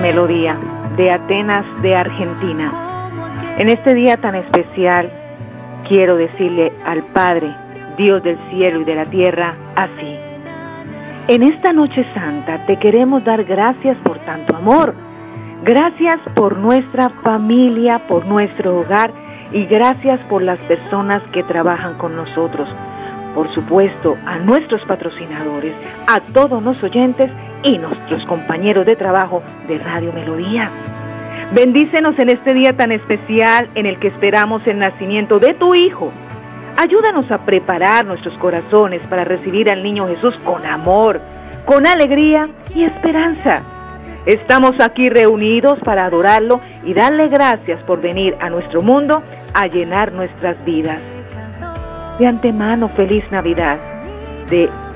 Melodía de Atenas de Argentina. En este día tan especial quiero decirle al Padre, Dios del cielo y de la tierra, así. En esta noche santa te queremos dar gracias por tanto amor. Gracias por nuestra familia, por nuestro hogar y gracias por las personas que trabajan con nosotros. Por supuesto, a nuestros patrocinadores, a todos los oyentes y nuestros compañeros de trabajo de Radio Melodía. Bendícenos en este día tan especial en el que esperamos el nacimiento de tu Hijo. Ayúdanos a preparar nuestros corazones para recibir al niño Jesús con amor, con alegría y esperanza. Estamos aquí reunidos para adorarlo y darle gracias por venir a nuestro mundo a llenar nuestras vidas. De antemano, feliz Navidad. De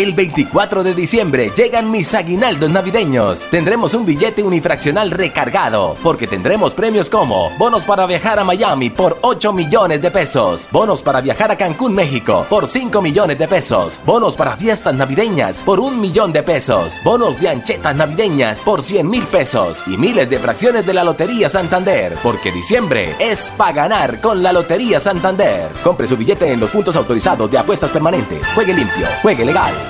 El 24 de diciembre llegan mis aguinaldos navideños. Tendremos un billete unifraccional recargado, porque tendremos premios como bonos para viajar a Miami por 8 millones de pesos, bonos para viajar a Cancún, México por 5 millones de pesos, bonos para fiestas navideñas por 1 millón de pesos, bonos de anchetas navideñas por 100 mil pesos y miles de fracciones de la Lotería Santander, porque diciembre es para ganar con la Lotería Santander. Compre su billete en los puntos autorizados de apuestas permanentes. Juegue limpio, juegue legal.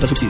Consulta subsidio.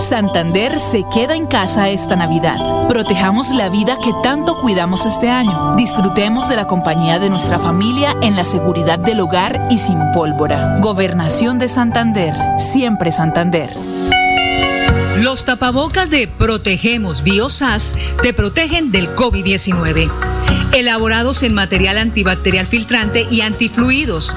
Santander se queda en casa esta Navidad. Protejamos la vida que tanto cuidamos este año. Disfrutemos de la compañía de nuestra familia en la seguridad del hogar y sin pólvora. Gobernación de Santander. Siempre Santander. Los tapabocas de Protegemos Biosas te protegen del COVID-19. Elaborados en material antibacterial filtrante y antifluidos,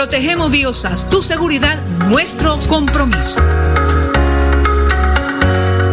Protegemos Biosas, tu seguridad, nuestro compromiso.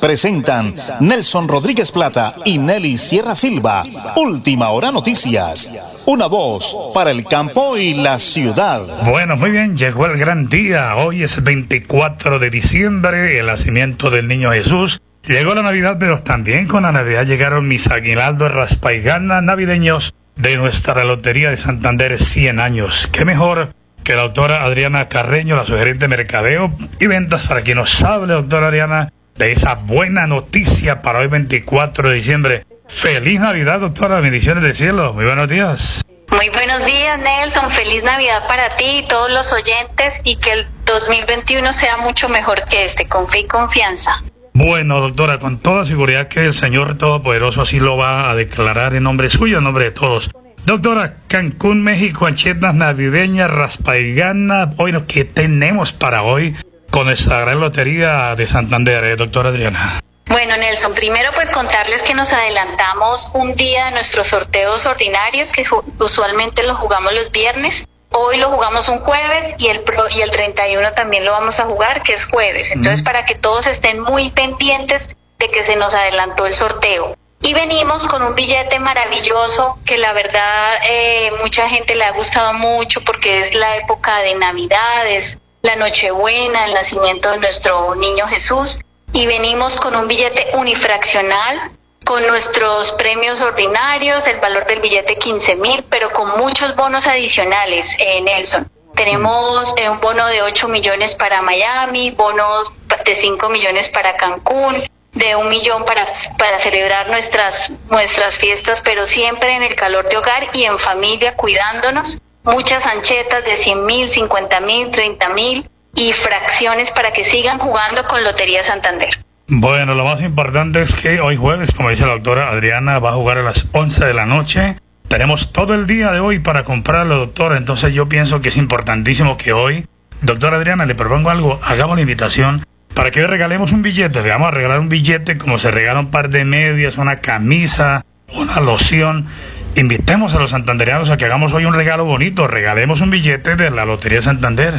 Presentan Nelson Rodríguez Plata y Nelly Sierra Silva. Última Hora Noticias. Una voz para el campo y la ciudad. Bueno, muy bien, llegó el gran día. Hoy es 24 de diciembre, el nacimiento del niño Jesús. Llegó la Navidad, pero también con la Navidad llegaron mis aguinaldos raspaiganas navideños de nuestra Lotería de Santander 100 años. Qué mejor que la doctora Adriana Carreño, la sugerente de mercadeo y ventas, para quien nos hable, doctora Adriana, de esa buena noticia para hoy 24 de diciembre. Feliz Navidad, doctora. Bendiciones del cielo. Muy buenos días. Muy buenos días, Nelson. Feliz Navidad para ti y todos los oyentes y que el 2021 sea mucho mejor que este, con fe y confianza. Bueno, doctora, con toda seguridad que el Señor Todopoderoso así lo va a declarar en nombre suyo, en nombre de todos. Doctora, Cancún, México, anchetas navideñas, raspaigana. Bueno, ¿qué tenemos para hoy? Con esta gran lotería de Santander, eh, doctora Adriana. Bueno, Nelson, primero pues contarles que nos adelantamos un día de nuestros sorteos ordinarios que usualmente los jugamos los viernes. Hoy lo jugamos un jueves y el pro y el 31 también lo vamos a jugar, que es jueves. Entonces, para que todos estén muy pendientes de que se nos adelantó el sorteo. Y venimos con un billete maravilloso que la verdad eh, mucha gente le ha gustado mucho porque es la época de Navidades, la Nochebuena, el nacimiento de nuestro niño Jesús, y venimos con un billete unifraccional con nuestros premios ordinarios, el valor del billete 15 mil, pero con muchos bonos adicionales, eh, Nelson. Tenemos eh, un bono de 8 millones para Miami, bonos de 5 millones para Cancún, de un millón para, para celebrar nuestras, nuestras fiestas, pero siempre en el calor de hogar y en familia, cuidándonos muchas anchetas de 100 mil, 50 mil, 30 mil y fracciones para que sigan jugando con Lotería Santander. Bueno, lo más importante es que hoy jueves, como dice la doctora Adriana, va a jugar a las 11 de la noche. Tenemos todo el día de hoy para comprarlo, doctora. Entonces yo pienso que es importantísimo que hoy, doctora Adriana, le propongo algo, hagamos la invitación para que hoy regalemos un billete. Le vamos a regalar un billete como se regala un par de medias, una camisa, una loción invitemos a los santandereanos a que hagamos hoy un regalo bonito, regalemos un billete de la Lotería Santander.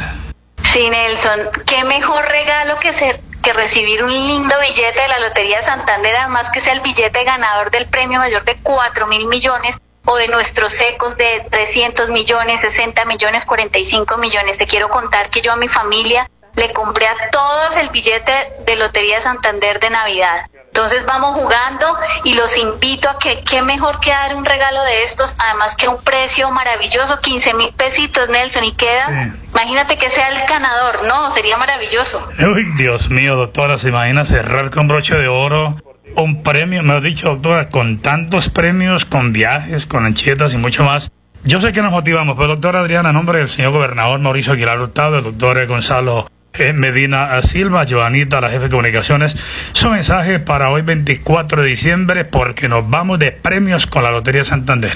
Sí, Nelson, qué mejor regalo que ser que recibir un lindo billete de la Lotería Santander, además que sea el billete ganador del premio mayor de 4 mil millones o de nuestros secos de 300 millones, 60 millones, 45 millones. Te quiero contar que yo a mi familia le compré a todos el billete de Lotería Santander de Navidad. Entonces vamos jugando y los invito a que qué mejor que dar un regalo de estos, además que un precio maravilloso, 15 mil pesitos Nelson y queda, imagínate que sea el ganador, ¿no? Sería maravilloso. Uy, Dios mío, doctora, se imagina cerrar con broche de oro un premio, me ha dicho doctora, con tantos premios, con viajes, con anchetas y mucho más. Yo sé que nos motivamos, pero doctora Adriana, en nombre del señor gobernador Mauricio Aguilar Hurtado, el doctor Gonzalo Medina Silva, Joanita, la jefe de comunicaciones, su mensaje para hoy 24 de diciembre porque nos vamos de premios con la Lotería Santander.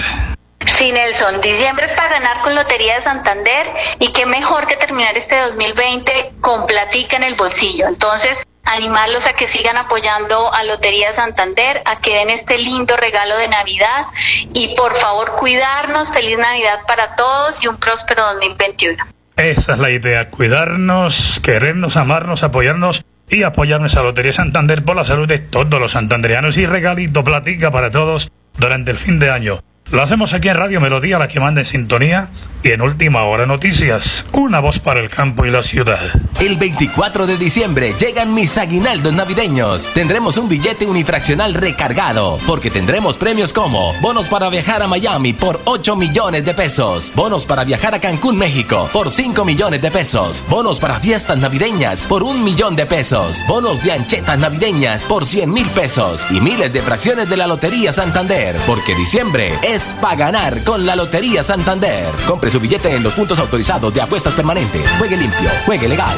Sí, Nelson, diciembre es para ganar con Lotería de Santander y qué mejor que terminar este 2020 con platica en el bolsillo. Entonces, animarlos a que sigan apoyando a Lotería Santander, a que den este lindo regalo de Navidad y por favor cuidarnos. Feliz Navidad para todos y un próspero 2021. Esa es la idea, cuidarnos, querernos, amarnos, apoyarnos y apoyarnos a Lotería Santander por la salud de todos los santanderianos y regalito platica para todos durante el fin de año. Lo hacemos aquí en Radio Melodía, la que manda en sintonía, y en Última Hora Noticias, una voz para el campo y la ciudad. El 24 de diciembre llegan mis aguinaldos navideños. Tendremos un billete unifraccional recargado, porque tendremos premios como bonos para viajar a Miami por 8 millones de pesos, bonos para viajar a Cancún, México por 5 millones de pesos, bonos para fiestas navideñas por un millón de pesos, bonos de anchetas navideñas por 100 mil pesos y miles de fracciones de la Lotería Santander, porque diciembre es para ganar con la Lotería Santander. Compre su billete en los puntos autorizados de apuestas permanentes. Juegue limpio, juegue legal.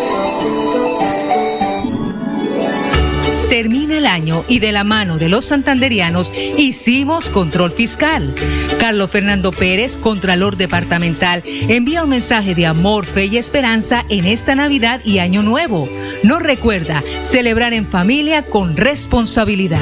Termina el año y de la mano de los santanderianos hicimos control fiscal. Carlos Fernando Pérez, Contralor Departamental, envía un mensaje de amor, fe y esperanza en esta Navidad y Año Nuevo. Nos recuerda celebrar en familia con responsabilidad.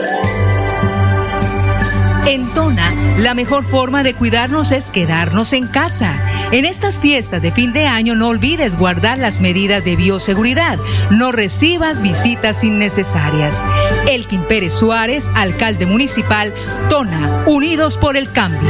En Tona, la mejor forma de cuidarnos es quedarnos en casa. En estas fiestas de fin de año no olvides guardar las medidas de bioseguridad. No recibas visitas innecesarias. Elkin Pérez Suárez, alcalde municipal, Tona, Unidos por el Cambio.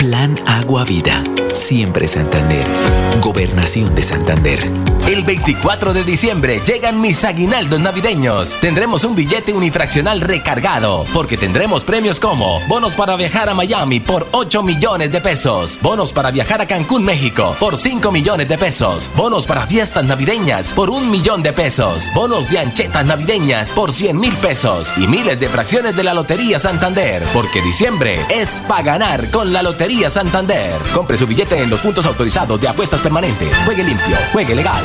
Plan Agua Vida, siempre Santander. Gobernación de Santander. El 24 de diciembre llegan mis aguinaldos navideños. Tendremos un billete unifraccional recargado, porque tendremos premios como bonos para viajar a Miami por 8 millones de pesos, bonos para viajar a Cancún, México por 5 millones de pesos, bonos para fiestas navideñas por un millón de pesos, bonos de anchetas navideñas por 100 mil pesos y miles de fracciones de la Lotería Santander, porque diciembre es para ganar con la Lotería Santander. Compre su billete en los puntos autorizados de apuestas permanentes. Juegue limpio, juegue legal.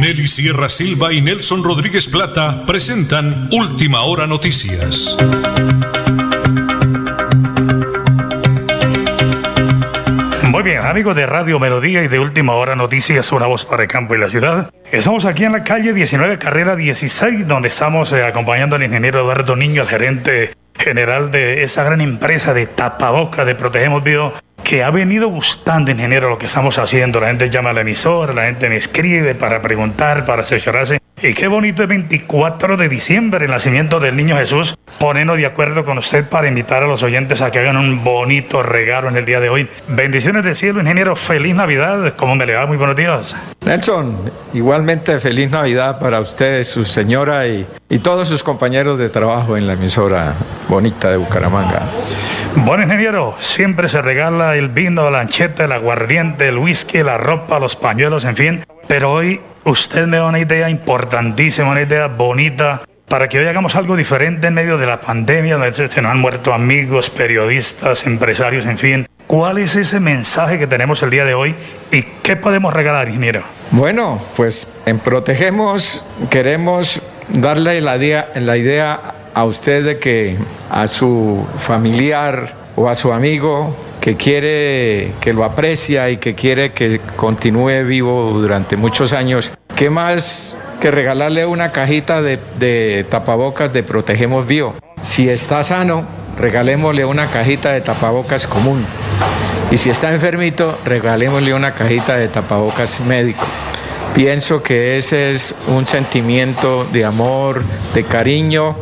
Nelly Sierra Silva y Nelson Rodríguez Plata presentan Última Hora Noticias. Muy bien, amigos de Radio Melodía y de Última Hora Noticias, una voz para el campo y la ciudad. Estamos aquí en la calle 19, carrera 16, donde estamos eh, acompañando al ingeniero Eduardo Niño, el gerente general de esa gran empresa de tapaboca de Protegemos Bio, que ha venido gustando, ingeniero, lo que estamos haciendo. La gente llama a la emisora, la gente me escribe para preguntar, para asesorarse. Y qué bonito el 24 de diciembre, el nacimiento del niño Jesús. Ponernos de acuerdo con usted para invitar a los oyentes a que hagan un bonito regalo en el día de hoy. Bendiciones del cielo, ingeniero. Feliz Navidad. ¿Cómo me le va? Muy buenos días. Nelson, igualmente feliz Navidad para usted, su señora y, y todos sus compañeros de trabajo en la emisora bonita de Bucaramanga. Bueno, ingeniero, siempre se regala el vino, la ancheta, el aguardiente, el whisky, la ropa, los pañuelos, en fin. Pero hoy usted me da una idea importantísima, una idea bonita para que hoy hagamos algo diferente en medio de la pandemia, donde se nos han muerto amigos, periodistas, empresarios, en fin. ¿Cuál es ese mensaje que tenemos el día de hoy y qué podemos regalar, ingeniero? Bueno, pues en Protegemos queremos darle la idea, la idea a usted de que a su familiar o a su amigo que quiere, que lo aprecia y que quiere que continúe vivo durante muchos años, ¿qué más que regalarle una cajita de, tapabocas de Protegemos Bio? Si está sano, regalémosle una cajita de tapabocas común. Y si está enfermito, regalémosle una cajita de tapabocas médico. Pienso que ese es un sentimiento de amor, de cariño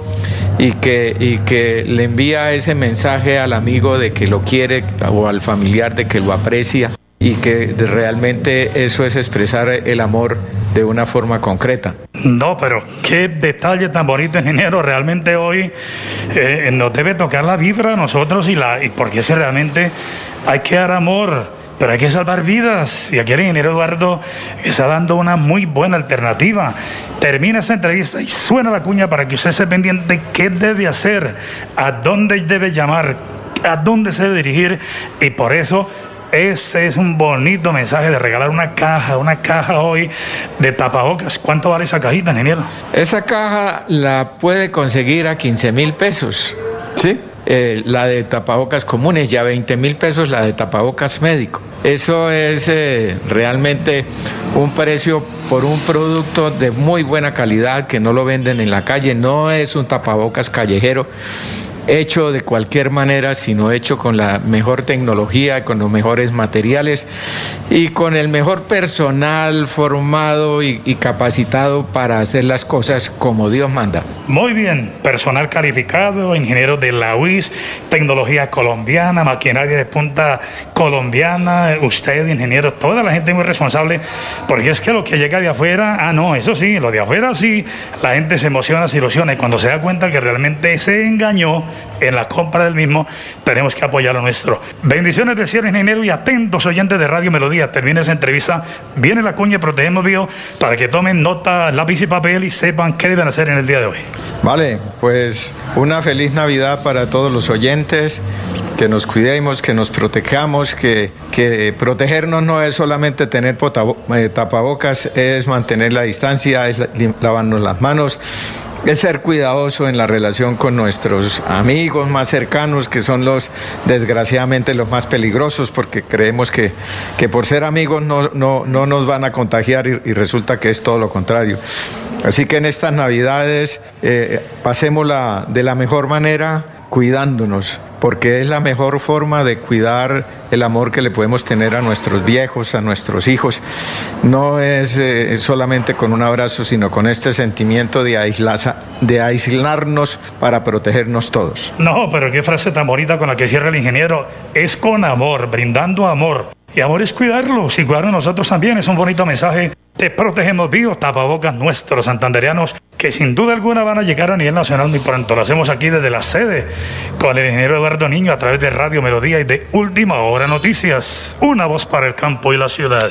y que, y que le envía ese mensaje al amigo de que lo quiere o al familiar de que lo aprecia y que realmente eso es expresar el amor de una forma concreta. No, pero qué detalle tan bonito, ingeniero. Realmente hoy eh, nos debe tocar la vibra a nosotros y, la, y porque es realmente hay que dar amor pero hay que salvar vidas. Y aquí el ingeniero Eduardo está dando una muy buena alternativa. Termina esa entrevista y suena la cuña para que usted se pendiente qué debe hacer, a dónde debe llamar, a dónde se debe dirigir. Y por eso ese es un bonito mensaje de regalar una caja, una caja hoy de tapabocas. ¿Cuánto vale esa cajita, ingeniero? Esa caja la puede conseguir a 15 mil pesos. ¿Sí? Eh, la de tapabocas comunes ya 20 mil pesos la de tapabocas médico. Eso es eh, realmente un precio por un producto de muy buena calidad que no lo venden en la calle, no es un tapabocas callejero hecho de cualquier manera, sino hecho con la mejor tecnología, con los mejores materiales y con el mejor personal formado y, capacitado para hacer las cosas como Dios manda. Muy bien, personal calificado, ingenieros de la UIS, tecnología colombiana, maquinaria de punta colombiana, usted, ingeniero, toda la gente muy responsable, porque es que lo que llega de afuera, ah, no, eso sí, lo de afuera sí, la gente se emociona, se ilusiona y cuando se da cuenta que realmente se engañó, en la compra del mismo, tenemos que apoyar lo nuestro. Bendiciones de cierre, ingeniero, y atentos oyentes de Radio Melodía. Termina esa entrevista, viene la cuña Protegemos Bio para que tomen nota, lápiz y papel y sepan qué deben hacer en el día de hoy. Vale, pues una feliz Navidad para todos los oyentes, que nos cuidemos, que nos protejamos, que, que protegernos no es solamente tener eh, tapabocas, es mantener la distancia, es lavarnos las manos es ser cuidadoso en la relación con nuestros amigos más cercanos, que son los, desgraciadamente, los más peligrosos, porque creemos que, que por ser amigos no, no, no nos van a contagiar y, resulta que es todo lo contrario. Así que en estas Navidades eh, pasémosla de la mejor manera, cuidándonos, porque es la mejor forma de cuidar el amor que le podemos tener a nuestros viejos, a nuestros hijos. No es eh, solamente con un abrazo, sino con este sentimiento de, aislaza, de aislarnos para protegernos todos. No, pero qué frase tan bonita con la que cierra el ingeniero. Es con amor, brindando amor. Y amor es cuidarlos y cuidarnos nosotros también. Es un bonito mensaje. Te protegemos vivos, tapabocas nuestros santanderianos, que sin duda alguna van a llegar a nivel nacional muy pronto. Lo hacemos aquí desde la sede con el ingeniero Eduardo Niño a través de Radio Melodía y de Última Hora Noticias. Una voz para el campo y la ciudad.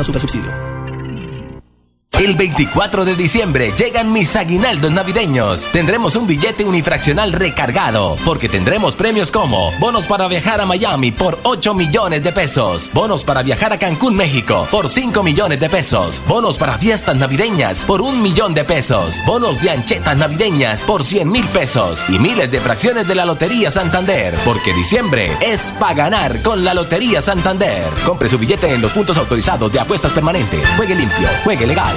Vigilado Super Subsidio. El 24 de diciembre llegan mis aguinaldos navideños. Tendremos un billete unifraccional recargado, porque tendremos premios como bonos para viajar a Miami por 8 millones de pesos, bonos para viajar a Cancún, México por 5 millones de pesos, bonos para fiestas navideñas por un millón de pesos, bonos de anchetas navideñas por 100 mil pesos y miles de fracciones de la Lotería Santander, porque diciembre es para ganar con la Lotería Santander. Compre su billete en los puntos autorizados de apuestas permanentes. Juegue limpio, juegue legal.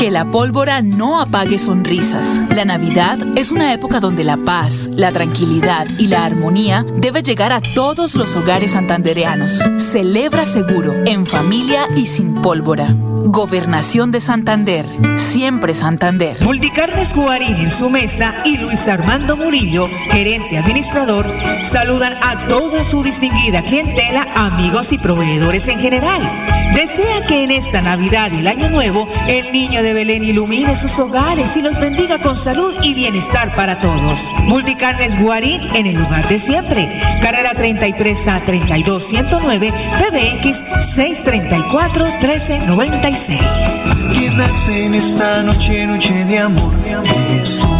Que la pólvora no apague sonrisas. La Navidad es una época donde la paz, la tranquilidad y la armonía debe llegar a todos los hogares santandereanos. Celebra seguro, en familia y sin pólvora. Gobernación de Santander. Siempre Santander. Multicarnes Guarín en su mesa y Luis Armando Murillo, gerente administrador, saludan a toda su distinguida clientela, amigos y proveedores en general. Desea que en esta Navidad y el Año Nuevo el niño de Belén ilumine sus hogares y los bendiga con salud y bienestar para todos. Multicarnes Guarín en el lugar de siempre. Carrera 33 a 32 109 PBX 634 1390 36. Quédase en esta noche, noche de amor, de amor.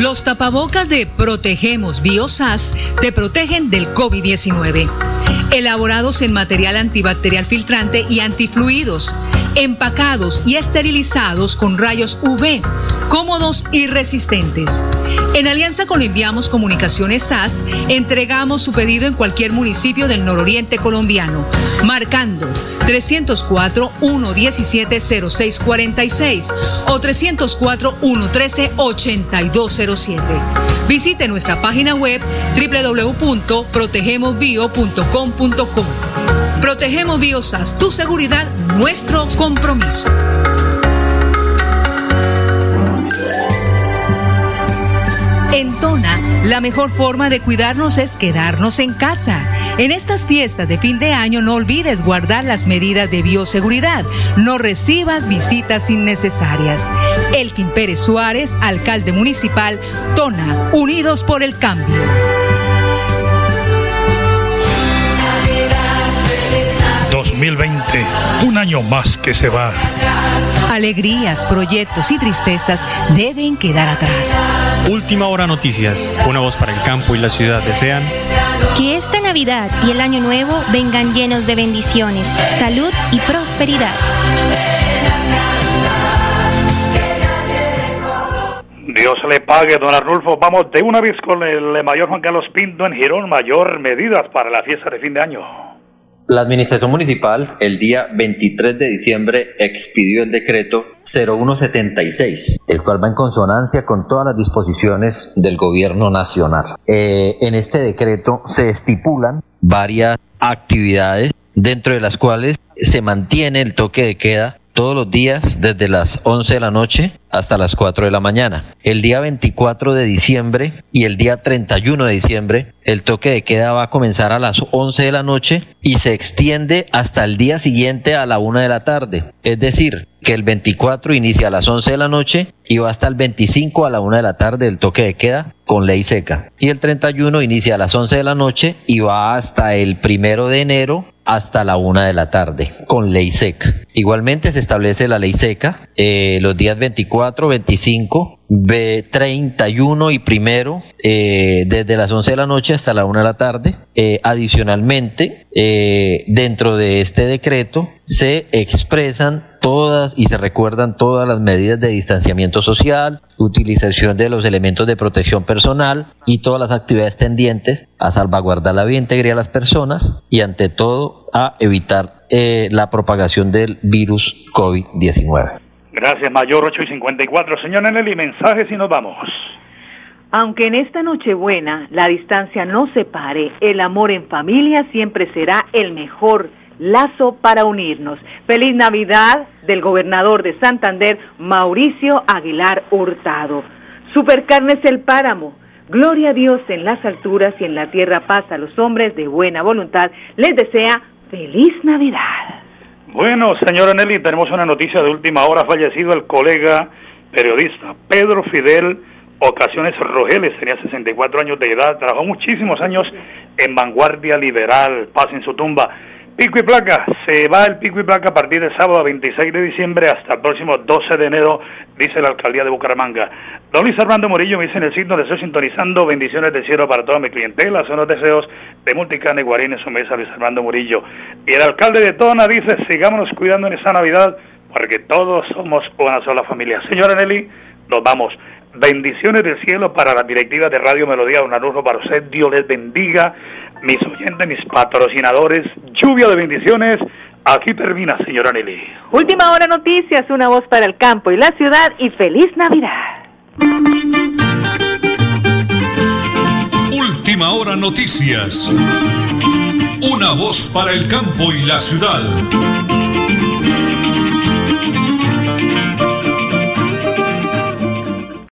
Los tapabocas de Protegemos Biosas te protegen del COVID-19. Elaborados en material antibacterial filtrante y antifluidos, empacados y esterilizados con rayos UV, cómodos y resistentes. En alianza con Enviamos Comunicaciones SAS, entregamos su pedido en cualquier municipio del nororiente colombiano, marcando 304-117-0646 o 304-113-8207. Visite nuestra página web www.protegemosbio.com.co. Protegemos Biosas, tu seguridad, nuestro compromiso. En Tona, la mejor forma de cuidarnos es quedarnos en casa. En estas fiestas de fin de año no olvides guardar las medidas de bioseguridad. No recibas visitas innecesarias. Elkin Pérez Suárez, alcalde municipal, Tona, Unidos por el Cambio. 2020, un año más que se va. Alegrías, proyectos y tristezas deben quedar atrás. Última hora noticias, una voz para el campo y la ciudad desean Que esta Navidad y el Año Nuevo vengan llenos de bendiciones, salud y prosperidad. Dios le pague, don Arnulfo. Vamos de una vez con el mayor Juan Carlos Pinto en Girón. Mayor medidas para la fiesta de fin de año. La Administración Municipal el día 23 de diciembre expidió el decreto 0176, el cual va en consonancia con todas las disposiciones del Gobierno Nacional. Eh, en este decreto se estipulan varias actividades dentro de las cuales se mantiene el toque de queda todos los días desde las 11 de la noche hasta las 4 de la mañana. El día 24 de diciembre y el día 31 de diciembre, el toque de queda va a comenzar a las 11 de la noche y se extiende hasta el día siguiente a la 1 de la tarde. Es decir, que el 24 inicia a las 11 de la noche y va hasta el 25 a la 1 de la tarde el toque de queda con ley seca. Y el 31 inicia a las 11 de la noche y va hasta el primero de enero hasta la una de la tarde con ley seca. Igualmente se establece la ley seca eh, los días 24, 25, B 31 y primero eh, desde las 11 de la noche hasta la una de la tarde. Eh, adicionalmente, eh, dentro de este decreto se expresan todas y se recuerdan todas las medidas de distanciamiento social, utilización de los elementos de protección personal y todas las actividades tendientes a salvaguardar la vida integridad de las personas y ante todo a evitar eh, la propagación del virus COVID-19. Gracias, Mayor 8 y 54. Señor Nelly, mensajes y nos vamos. Aunque en esta Nochebuena la distancia no separe, el amor en familia siempre será el mejor lazo para unirnos. Feliz Navidad del gobernador de Santander, Mauricio Aguilar Hurtado. Supercarnes El Páramo. Gloria a Dios en las alturas y en la tierra paz a los hombres de buena voluntad. Les desea feliz Navidad. Bueno, señora Nelly, tenemos una noticia de última hora. Ha fallecido el colega periodista Pedro Fidel Ocasiones Rogeles, tenía 64 años de edad, trabajó muchísimos años en Vanguardia Liberal, paz en su tumba. Pico y placa, se va el pico y placa a partir del sábado 26 de diciembre hasta el próximo 12 de enero, dice la alcaldía de Bucaramanga. Don Luis Armando Murillo me dice en el sitio donde estoy sintonizando, bendiciones del cielo para toda mi clientela, son los deseos de Multicane Guarín en su mesa, Luis Armando Murillo. Y el alcalde de Tona dice, sigámonos cuidando en esta Navidad, porque todos somos una sola familia. Señora Nelly, nos vamos. Bendiciones del cielo para la directiva de Radio Melodía, un anuncio para usted, Dios les bendiga mis oyentes, mis patrocinadores, lluvia de bendiciones. Aquí termina, señora Nelly. Última hora noticias, una voz para el campo y la ciudad y feliz Navidad. Última hora noticias. Una voz para el campo y la ciudad.